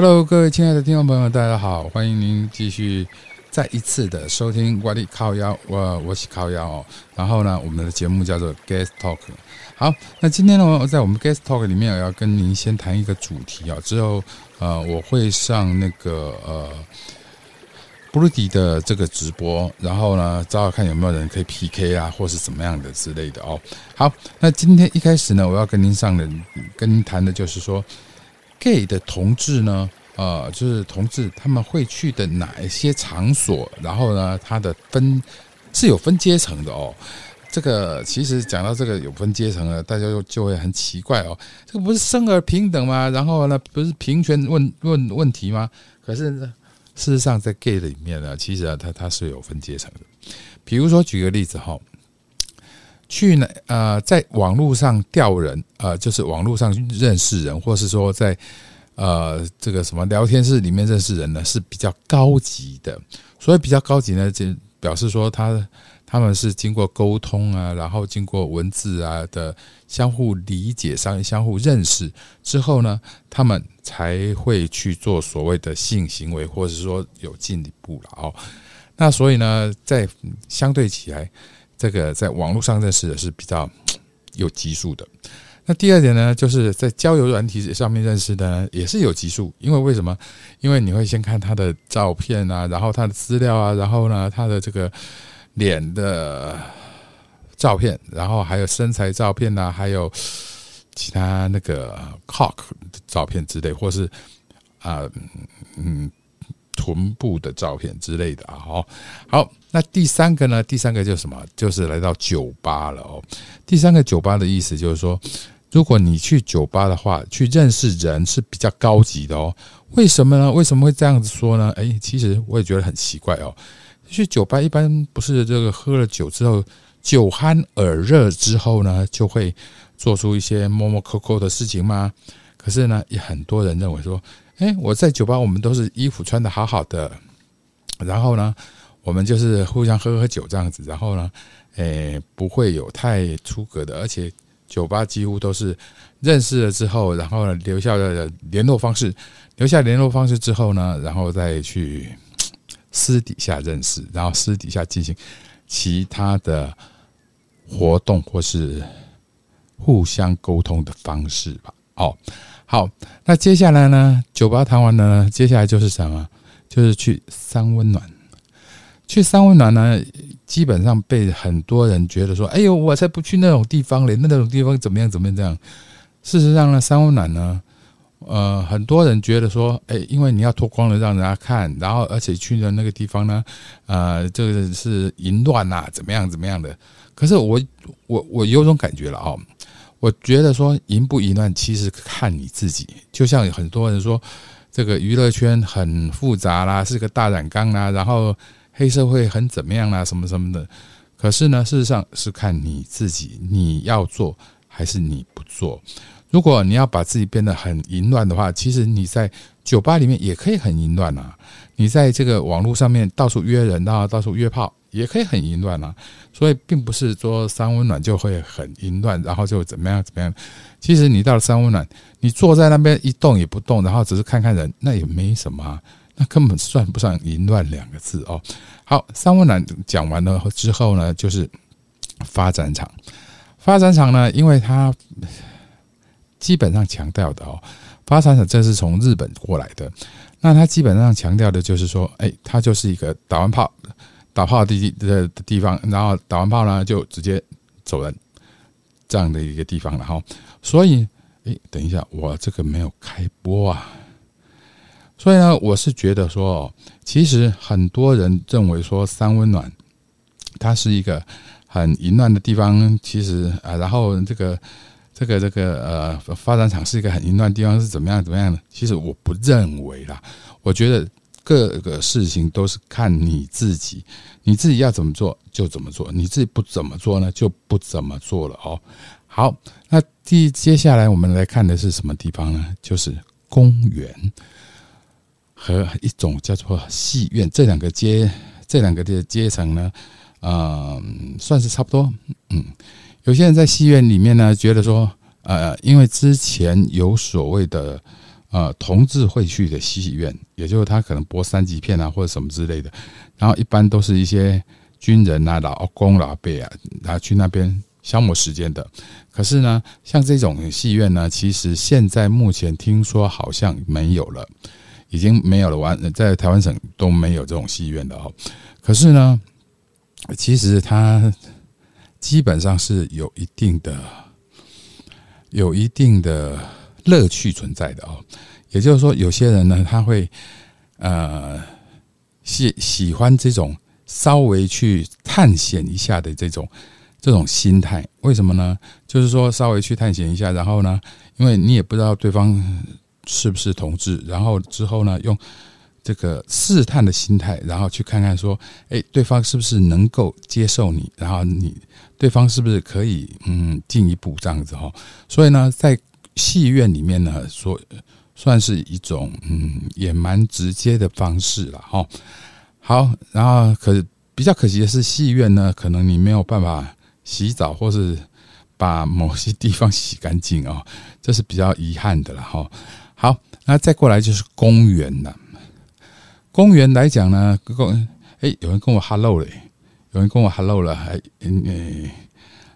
Hello，各位亲爱的听众朋友，大家好，欢迎您继续再一次的收听我的靠腰，我我是靠腰哦。然后呢，我们的节目叫做 Guest Talk。好，那今天呢，我在我们 Guest Talk 里面，我要跟您先谈一个主题啊。之后呃，我会上那个呃布鲁迪的这个直播，然后呢，找找看有没有人可以 PK 啊，或是怎么样的之类的哦。好，那今天一开始呢，我要跟您上的跟您谈的就是说。Gay 的同志呢，呃，就是同志他们会去的哪一些场所？然后呢，他的分是有分阶层的哦。这个其实讲到这个有分阶层了，大家就就会很奇怪哦。这个不是生而平等吗？然后呢，不是平权问问问题吗？可是呢，事实上在 gay 里面呢，其实啊，它它是有分阶层的。比如说举个例子哈，去呢呃，在网络上钓人，呃，就是网络上认识人，或是说在。呃，这个什么聊天室里面认识人呢是比较高级的，所以比较高级呢，就表示说他他们是经过沟通啊，然后经过文字啊的相互理解上相互认识之后呢，他们才会去做所谓的性行为，或者是说有进一步了哦。那所以呢，在相对起来，这个在网络上认识的是比较 有级数的。那第二点呢，就是在交友软体上面认识的，也是有级数。因为为什么？因为你会先看他的照片啊，然后他的资料啊，然后呢，他的这个脸的照片，然后还有身材照片呐，还有其他那个 cock 的照片之类，或是啊嗯臀部的照片之类的啊。好，好，那第三个呢？第三个就是什么？就是来到酒吧了哦。第三个酒吧的意思就是说。如果你去酒吧的话，去认识人是比较高级的哦。为什么呢？为什么会这样子说呢？哎，其实我也觉得很奇怪哦。去酒吧一般不是这个喝了酒之后，酒酣耳热之后呢，就会做出一些摸摸抠抠的事情吗？可是呢，也很多人认为说，哎，我在酒吧我们都是衣服穿的好好的，然后呢，我们就是互相喝喝酒这样子，然后呢，诶，不会有太出格的，而且。酒吧几乎都是认识了之后，然后呢留下了联络方式，留下联络方式之后呢，然后再去私底下认识，然后私底下进行其他的活动或是互相沟通的方式吧。哦，好，那接下来呢，酒吧谈完了，呢，接下来就是什么？就是去三温暖。去三温暖呢？基本上被很多人觉得说：“哎呦，我才不去那种地方嘞！那种地方怎么样？怎么样？这样？”事实上呢，三温暖呢，呃，很多人觉得说：“哎，因为你要脱光了让人家看，然后而且去的那个地方呢，呃，这个是淫乱呐，怎么样？怎么样的？”可是我我我有种感觉了哦，我觉得说淫不淫乱，其实看你自己。就像很多人说，这个娱乐圈很复杂啦，是个大染缸啦，然后。黑社会很怎么样啦？什么什么的，可是呢，事实上是看你自己，你要做还是你不做。如果你要把自己变得很淫乱的话，其实你在酒吧里面也可以很淫乱啊。你在这个网络上面到处约人啊，到处约炮也可以很淫乱啊。所以并不是说三温暖就会很淫乱，然后就怎么样怎么样。其实你到了三温暖，你坐在那边一动也不动，然后只是看看人，那也没什么。那根本算不上淫乱两个字哦。好，三温暖讲完了之后呢，就是发展场。发展场呢，因为它基本上强调的哦，发展场这是从日本过来的。那它基本上强调的就是说，哎，它就是一个打完炮、打炮的地的地方，然后打完炮呢就直接走人这样的一个地方了哈。所以，哎，等一下，我这个没有开播啊。所以呢，我是觉得说，其实很多人认为说三温暖，它是一个很淫乱的地方。其实啊，然后这个这个这个呃，发展场是一个很淫乱的地方，是怎么样怎么样的？其实我不认为啦。我觉得各个事情都是看你自己，你自己要怎么做就怎么做，你自己不怎么做呢，就不怎么做了哦。好，那第接下来我们来看的是什么地方呢？就是公园。和一种叫做戏院，这两个阶这两个的阶层呢，呃，算是差不多。嗯，有些人在戏院里面呢，觉得说，呃，因为之前有所谓的呃同志会去的戏院，也就是他可能播三级片啊或者什么之类的，然后一般都是一些军人啊、老公老辈啊，然后去那边消磨时间的。可是呢，像这种戏院呢，其实现在目前听说好像没有了，已经没有了，完在台湾省都没有这种戏院的哦。可是呢，其实它基本上是有一定的、有一定的乐趣存在的哦。也就是说，有些人呢，他会呃喜喜欢这种稍微去探险一下的这种这种心态。为什么呢？就是说稍微去探险一下，然后呢，因为你也不知道对方是不是同志，然后之后呢，用。这个试探的心态，然后去看看说，哎，对方是不是能够接受你，然后你对方是不是可以嗯进一步这样子哈？所以呢，在戏院里面呢，说算是一种嗯也蛮直接的方式了哈。好，然后可比较可惜的是，戏院呢，可能你没有办法洗澡或是把某些地方洗干净啊，这是比较遗憾的了哈。好，那再过来就是公园了。公园来讲呢，公哎，有人跟我 hello 嘞，有人跟我 hello 了，还嗯，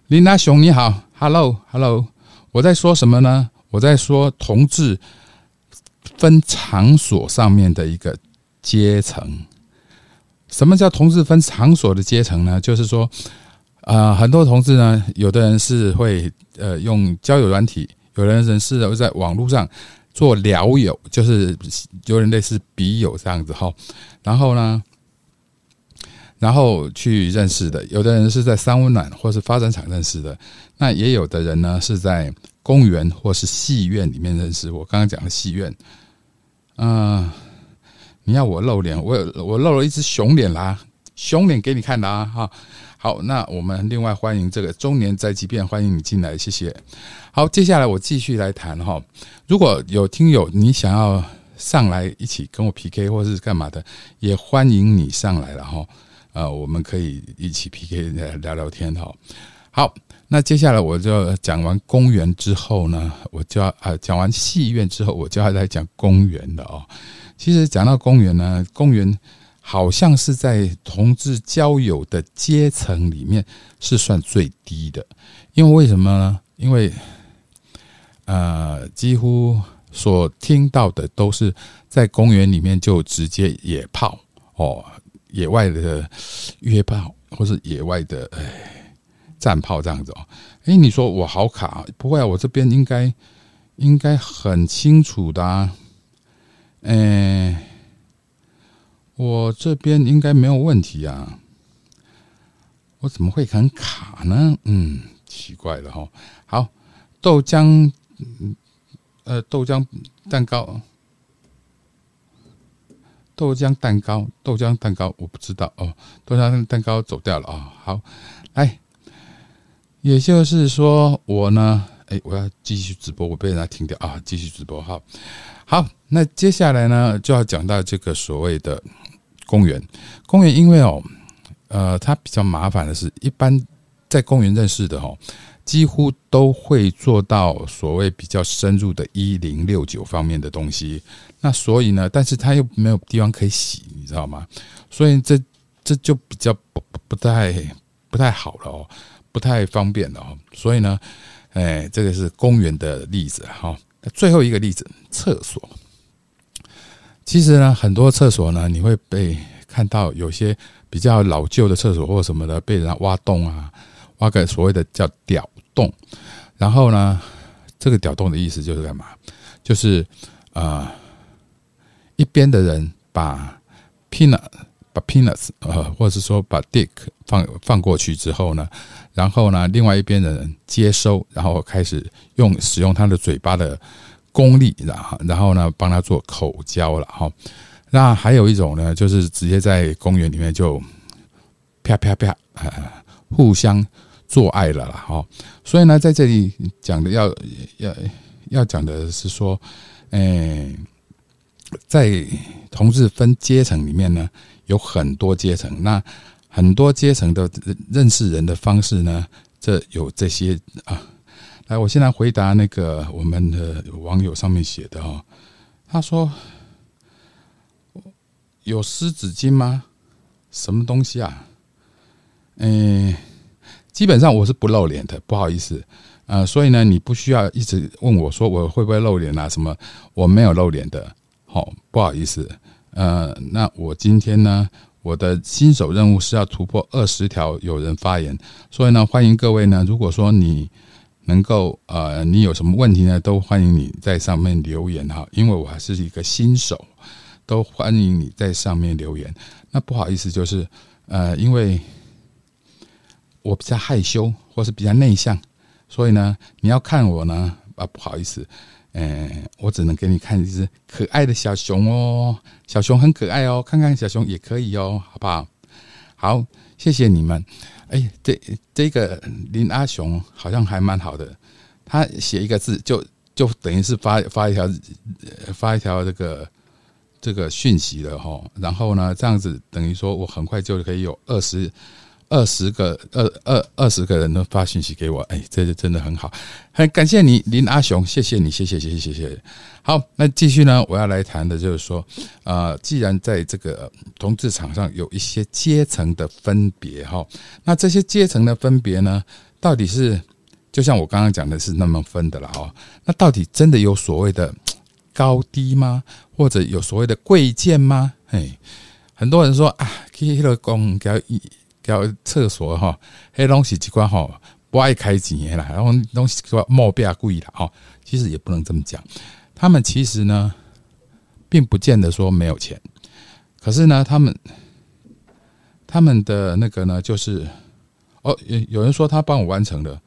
林达雄你好，hello hello，我在说什么呢？我在说同志分场所上面的一个阶层。什么叫同志分场所的阶层呢？就是说，啊，很多同志呢，有的人是会呃用交友软体，有的人是会在网络上。做聊友就是有点类似笔友这样子哈，然后呢，然后去认识的，有的人是在三温暖或是发展场认识的，那也有的人呢是在公园或是戏院里面认识。我刚刚讲的戏院，嗯，你要我露脸，我我露了一只熊脸啦，熊脸给你看的啊哈。好，那我们另外欢迎这个中年宅急便，欢迎你进来，谢谢。好，接下来我继续来谈哈。如果有听友你想要上来一起跟我 PK 或是干嘛的，也欢迎你上来了哈。呃，我们可以一起 PK 聊聊天哈。好，那接下来我就讲完公园之后呢，我就要啊讲完戏院之后，我就要来讲公园的哦。其实讲到公园呢，公园。好像是在同志交友的阶层里面是算最低的，因为为什么呢？因为呃，几乎所听到的都是在公园里面就直接野炮哦，野外的约炮或是野外的哎战炮这样子哦。哎，你说我好卡？不会啊，我这边应该应该很清楚的啊，嗯。我这边应该没有问题啊，我怎么会很卡呢？嗯，奇怪了哈。好，豆浆，呃，豆浆蛋糕，豆浆蛋糕，豆浆蛋糕，我不知道哦。豆浆蛋糕走掉了啊。好，来，也就是说我呢，哎，我要继续直播，我被人家停掉啊。继续直播，好，好，那接下来呢，就要讲到这个所谓的。公园，公园因为哦，呃，它比较麻烦的是，一般在公园认识的哦，几乎都会做到所谓比较深入的一零六九方面的东西。那所以呢，但是它又没有地方可以洗，你知道吗？所以这这就比较不不太不太好了哦，不太方便了哦。所以呢，哎，这个是公园的例子哈。最后一个例子，厕所。其实呢，很多厕所呢，你会被看到有些比较老旧的厕所或什么的，被人挖洞啊，挖个所谓的叫屌洞。然后呢，这个屌洞的意思就是干嘛？就是啊，一边的人把 peanut 把 peanuts 呃，或者是说把 dick 放放过去之后呢，然后呢，另外一边的人接收，然后开始用使用他的嘴巴的。功力，然后然后呢，帮他做口交了哈。那还有一种呢，就是直接在公园里面就啪啪啪，互相做爱了啦哈。所以呢，在这里讲的要要要讲的是说，哎，在同志分阶层里面呢，有很多阶层，那很多阶层的认识人的方式呢，这有这些啊。来，我现在回答那个我们的网友上面写的哈，他说：“有湿纸巾吗？什么东西啊？”嗯，基本上我是不露脸的，不好意思。呃，所以呢，你不需要一直问我说我会不会露脸啊？什么？我没有露脸的。好，不好意思。呃，那我今天呢，我的新手任务是要突破二十条有人发言，所以呢，欢迎各位呢，如果说你能够呃，你有什么问题呢，都欢迎你在上面留言哈，因为我还是一个新手，都欢迎你在上面留言。那不好意思，就是呃，因为我比较害羞，或是比较内向，所以呢，你要看我呢啊，不好意思。嗯，我只能给你看一只可爱的小熊哦，小熊很可爱哦，看看小熊也可以哦，好不好？好，谢谢你们。哎，这这个林阿雄好像还蛮好的，他写一个字就就等于是发发一条发一条这个这个讯息了哈，然后呢，这样子等于说我很快就可以有二十。二十个二二二十个人都发信息给我，哎，这就真的很好，很感谢你林阿雄，谢谢你，谢谢谢谢谢谢。好，那继续呢，我要来谈的就是说，呃，既然在这个同志场上有一些阶层的分别哈，那这些阶层的分别呢，到底是就像我刚刚讲的是那么分的了哈，那到底真的有所谓的高低吗？或者有所谓的贵贱吗？哎，很多人说啊，去那个公交一。叫厕所哈，黑东西机关哈不爱开钱啦，然后东西说冒变贵了哈，其实也不能这么讲，他们其实呢，并不见得说没有钱，可是呢，他们他们的那个呢，就是哦，有有人说他帮我完成了，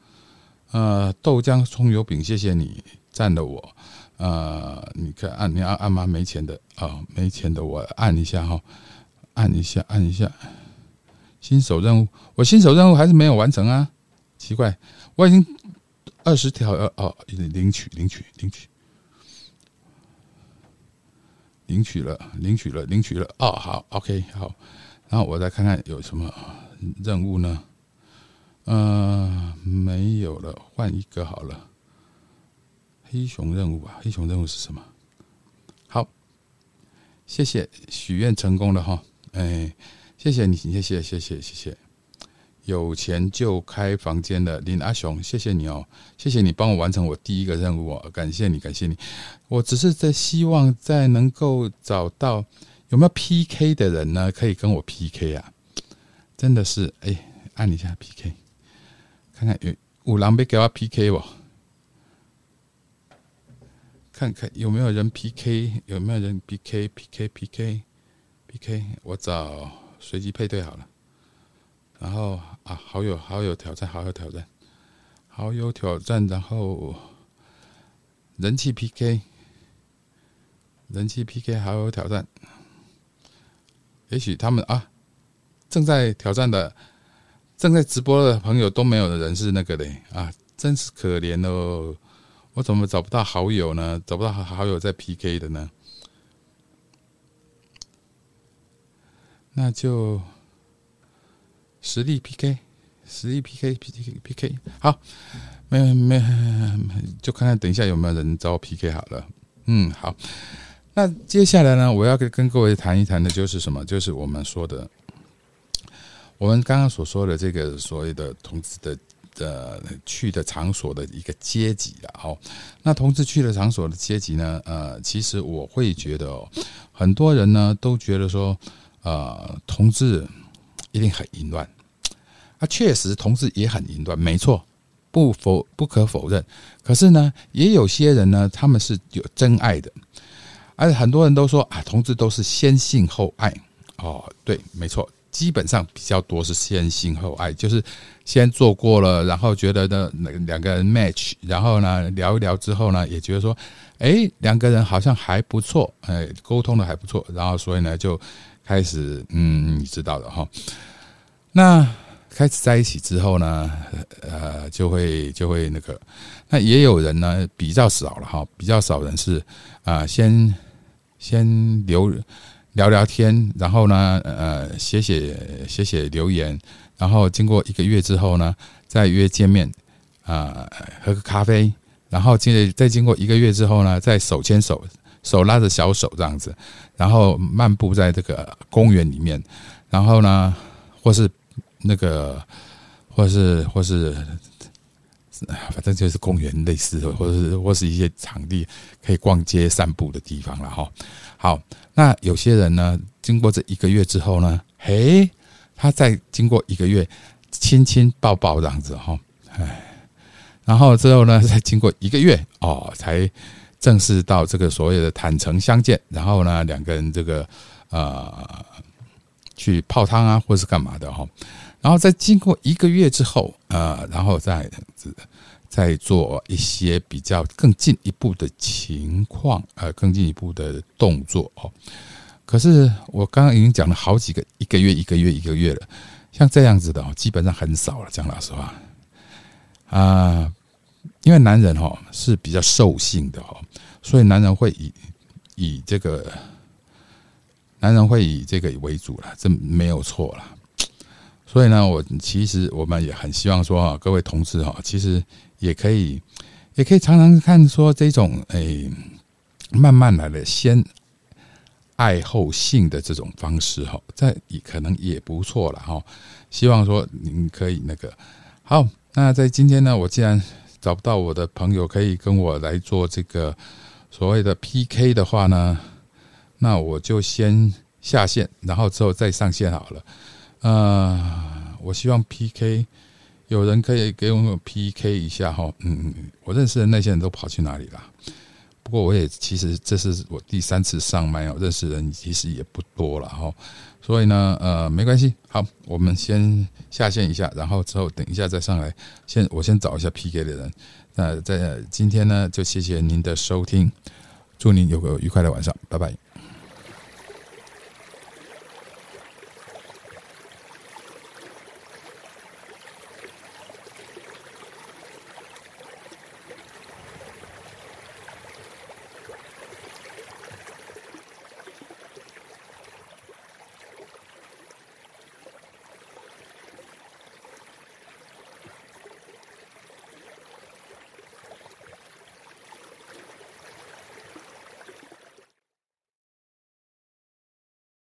呃，豆浆葱油饼，谢谢你赞了我，呃，你看按你要按吗？没钱的啊，没钱的我按一下哈，按一下，按一下。新手任务，我新手任务还是没有完成啊！奇怪，我已经二十条呃哦，领取领取领取领取了领取了领取了哦，好，OK，好，然后我再看看有什么任务呢？呃，没有了，换一个好了。黑熊任务啊，黑熊任务是什么？好，谢谢，许愿成功了哈，哎。谢谢你，谢谢谢谢谢谢，有钱就开房间的林阿雄，谢谢你哦，谢谢你帮我完成我第一个任务哦，感谢你，感谢你。我只是在希望在能够找到有没有 PK 的人呢，可以跟我 PK 啊，真的是哎，按一下 PK，看看有五郎别给我 PK 不？看看有没有人 PK，有没有人 PK，PK，PK，PK，我找。随机配对好了，然后啊，好友好友挑战，好友挑战，好友挑战，然后人气 PK，人气 PK，好友挑战。也许他们啊，正在挑战的，正在直播的朋友都没有的人是那个嘞啊，真是可怜哦！我怎么找不到好友呢？找不到好友在 PK 的呢？那就实力 PK，实力 PK，PK，PK，好，没没，就看看等一下有没有人找我 PK 好了。嗯，好。那接下来呢，我要跟跟各位谈一谈的就是什么？就是我们说的，我们刚刚所说的这个所谓的同志的的去的场所的一个阶级了。好，那同志去的场所的阶级呢？呃，其实我会觉得哦，很多人呢都觉得说。呃，同志一定很淫乱，啊，确实同志也很淫乱，没错，不否不可否认。可是呢，也有些人呢，他们是有真爱的，而很多人都说啊，同志都是先性后爱。哦，对，没错，基本上比较多是先性后爱，就是先做过了，然后觉得呢，两个人 match，然后呢聊一聊之后呢，也觉得说，哎，两个人好像还不错，哎，沟通的还不错，然后所以呢就。开始，嗯，你知道的哈。那开始在一起之后呢，呃，就会就会那个。那也有人呢，比较少了哈，比较少人是啊，先先留聊聊天，然后呢，呃，写写写写留言，然后经过一个月之后呢，再约见面啊，喝个咖啡，然后接再经过一个月之后呢，再手牵手。手拉着小手这样子，然后漫步在这个公园里面，然后呢，或是那个，或是或是，反正就是公园类似的，或是或是一些场地可以逛街散步的地方了哈。好，那有些人呢，经过这一个月之后呢，嘿，他再经过一个月。亲亲抱抱这样子哈，哎，然后之后呢，再经过一个月哦，才正式到这个所谓的坦诚相见。然后呢，两个人这个呃去泡汤啊，或是干嘛的哈。然后再经过一个月之后，呃，然后再再做一些比较更进一步的情况，呃，更进一步的动作哦。可是我刚刚已经讲了好几个一个月、一个月、一个月了。像这样子的哦，基本上很少了。讲老实话，啊，因为男人哈是比较兽性的哈，所以男人会以以这个男人会以这个为主了，这没有错了。所以呢，我其实我们也很希望说啊，各位同志哈，其实也可以也可以常常看说这种诶，慢慢来的先。爱后性的这种方式哈，在也可能也不错了哈。希望说您可以那个好。那在今天呢，我既然找不到我的朋友可以跟我来做这个所谓的 PK 的话呢，那我就先下线，然后之后再上线好了。呃，我希望 PK 有人可以给我 PK 一下哈。嗯，我认识的那些人都跑去哪里了？不过我也其实这是我第三次上麦哦，认识人其实也不多了哈，所以呢，呃，没关系，好，我们先下线一下，然后之后等一下再上来，先我先找一下 PK 的人。那在今天呢，就谢谢您的收听，祝您有个愉快的晚上，拜拜。